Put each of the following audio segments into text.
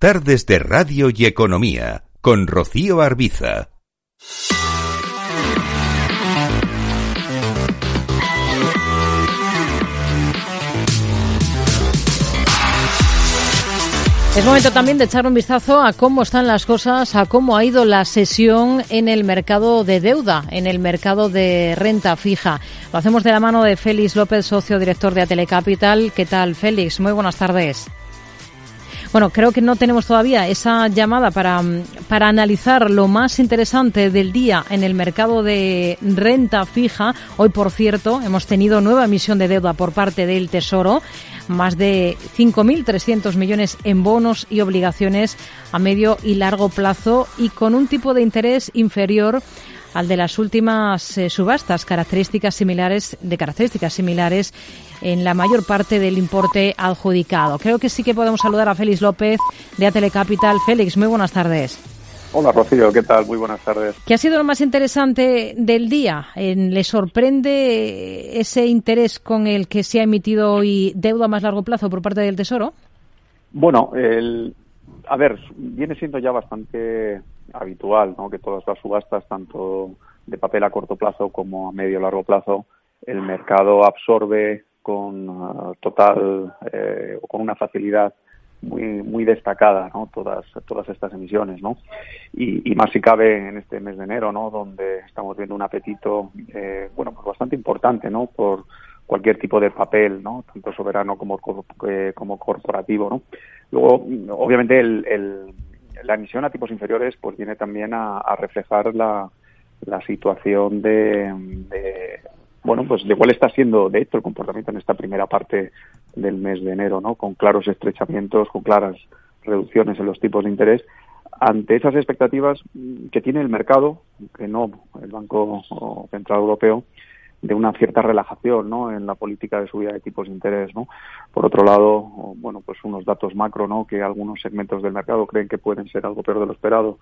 Tardes de Radio y Economía con Rocío Arbiza. Es momento también de echar un vistazo a cómo están las cosas, a cómo ha ido la sesión en el mercado de deuda, en el mercado de renta fija. Lo hacemos de la mano de Félix López, socio director de Atelecapital. ¿Qué tal, Félix? Muy buenas tardes. Bueno, creo que no tenemos todavía esa llamada para, para analizar lo más interesante del día en el mercado de renta fija. Hoy, por cierto, hemos tenido nueva emisión de deuda por parte del Tesoro más de 5.300 millones en bonos y obligaciones a medio y largo plazo y con un tipo de interés inferior al de las últimas eh, subastas, características similares de características similares en la mayor parte del importe adjudicado. Creo que sí que podemos saludar a Félix López de Atelecapital. Félix, muy buenas tardes. Hola Rocío, ¿qué tal? Muy buenas tardes. ¿Qué ha sido lo más interesante del día? ¿Le sorprende ese interés con el que se ha emitido hoy deuda a más largo plazo por parte del Tesoro? Bueno, el, a ver, viene siendo ya bastante habitual ¿no? que todas las subastas, tanto de papel a corto plazo como a medio largo plazo, el mercado absorbe con uh, total eh, con una facilidad muy muy destacada no todas todas estas emisiones no y, y, más si cabe en este mes de enero no donde estamos viendo un apetito eh, bueno pues bastante importante no por cualquier tipo de papel no tanto soberano como eh, como corporativo no luego obviamente el, el, la emisión a tipos inferiores pues viene también a, a reflejar la la situación de, de bueno, pues de cuál está siendo, de hecho, el comportamiento en esta primera parte del mes de enero, ¿no? Con claros estrechamientos, con claras reducciones en los tipos de interés. Ante esas expectativas que tiene el mercado, que no el Banco Central Europeo, de una cierta relajación ¿no? en la política de subida de tipos de interés. ¿no? Por otro lado, bueno, pues unos datos macro ¿no? que algunos segmentos del mercado creen que pueden ser algo peor de lo esperado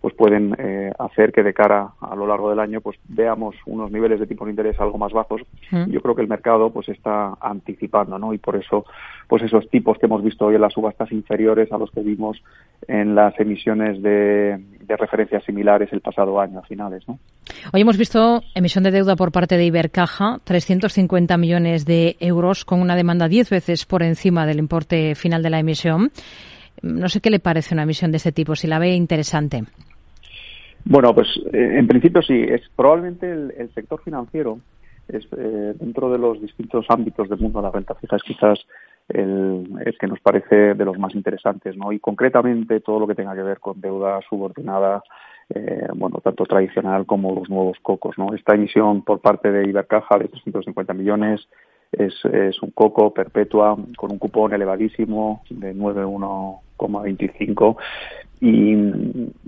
pues pueden eh, hacer que de cara a lo largo del año pues veamos unos niveles de tipo de interés algo más bajos. Mm. Yo creo que el mercado pues está anticipando, ¿no? Y por eso pues esos tipos que hemos visto hoy en las subastas inferiores a los que vimos en las emisiones de, de referencias similares el pasado año a finales, ¿no? Hoy hemos visto emisión de deuda por parte de Ibercaja, 350 millones de euros con una demanda 10 veces por encima del importe final de la emisión. No sé qué le parece una emisión de este tipo, si la ve interesante. Bueno, pues eh, en principio sí. Es probablemente el, sector financiero es eh, dentro de los distintos ámbitos del mundo de la renta fija es quizás el, que nos parece de los más interesantes, ¿no? Y concretamente todo lo que tenga que ver con deuda subordinada, eh, bueno, tanto tradicional como los nuevos cocos, ¿no? Esta emisión por parte de Ibercaja de 350 millones es, es un coco perpetua con un cupón elevadísimo de 9,1,25 y,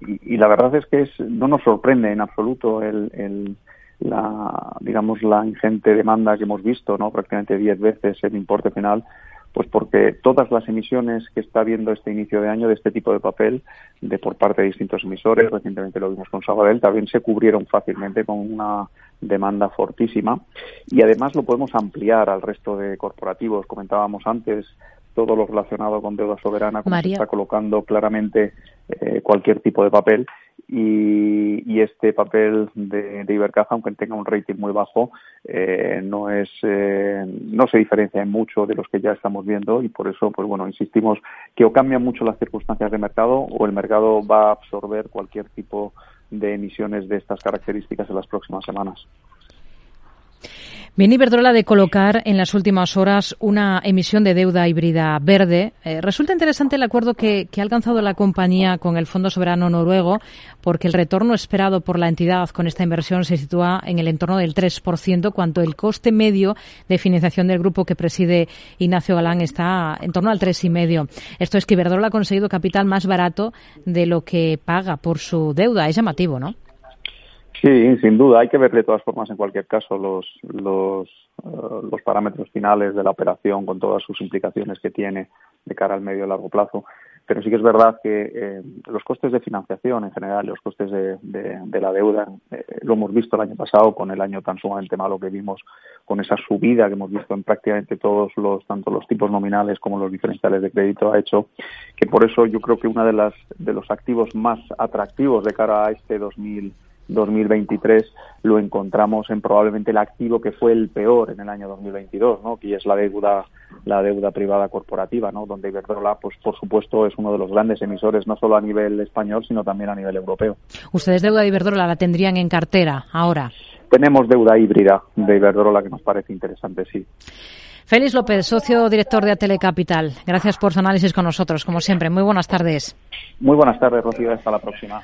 y, la verdad es que es, no nos sorprende en absoluto el, el, la, digamos, la ingente demanda que hemos visto, ¿no? Prácticamente 10 veces el importe final, pues porque todas las emisiones que está viendo este inicio de año de este tipo de papel, de por parte de distintos emisores, recientemente lo vimos con Sabadell, también se cubrieron fácilmente con una demanda fortísima y además lo podemos ampliar al resto de corporativos. Comentábamos antes todo lo relacionado con deuda soberana, como se está colocando claramente eh, cualquier tipo de papel. Y, y este papel de, de, Ibercaja, aunque tenga un rating muy bajo, eh, no es eh, no se diferencia en mucho de los que ya estamos viendo y por eso, pues bueno, insistimos que o cambian mucho las circunstancias de mercado o el mercado va a absorber cualquier tipo de emisiones de estas características en las próximas semanas. Viene Iberdrola de colocar en las últimas horas una emisión de deuda híbrida verde. Eh, resulta interesante el acuerdo que, que, ha alcanzado la compañía con el Fondo Soberano Noruego, porque el retorno esperado por la entidad con esta inversión se sitúa en el entorno del 3%, cuanto el coste medio de financiación del grupo que preside Ignacio Galán está en torno al 3,5%. Esto es que Iberdrola ha conseguido capital más barato de lo que paga por su deuda. Es llamativo, ¿no? Sí, sin duda. Hay que ver de todas formas, en cualquier caso, los, los, eh, los parámetros finales de la operación con todas sus implicaciones que tiene de cara al medio y largo plazo. Pero sí que es verdad que eh, los costes de financiación en general, los costes de, de, la deuda, eh, lo hemos visto el año pasado con el año tan sumamente malo que vimos, con esa subida que hemos visto en prácticamente todos los, tanto los tipos nominales como los diferenciales de crédito, ha hecho que por eso yo creo que uno de, las, de los activos más atractivos de cara a este 2000 2023 lo encontramos en probablemente el activo que fue el peor en el año 2022, ¿no? que es la deuda la deuda privada corporativa, ¿no? donde Iberdrola, pues por supuesto, es uno de los grandes emisores, no solo a nivel español, sino también a nivel europeo. ¿Ustedes deuda de Iberdrola la tendrían en cartera ahora? Tenemos deuda híbrida de Iberdrola que nos parece interesante, sí. Félix López, socio director de Atele Capital. Gracias por su análisis con nosotros, como siempre. Muy buenas tardes. Muy buenas tardes, Rocío. Hasta la próxima.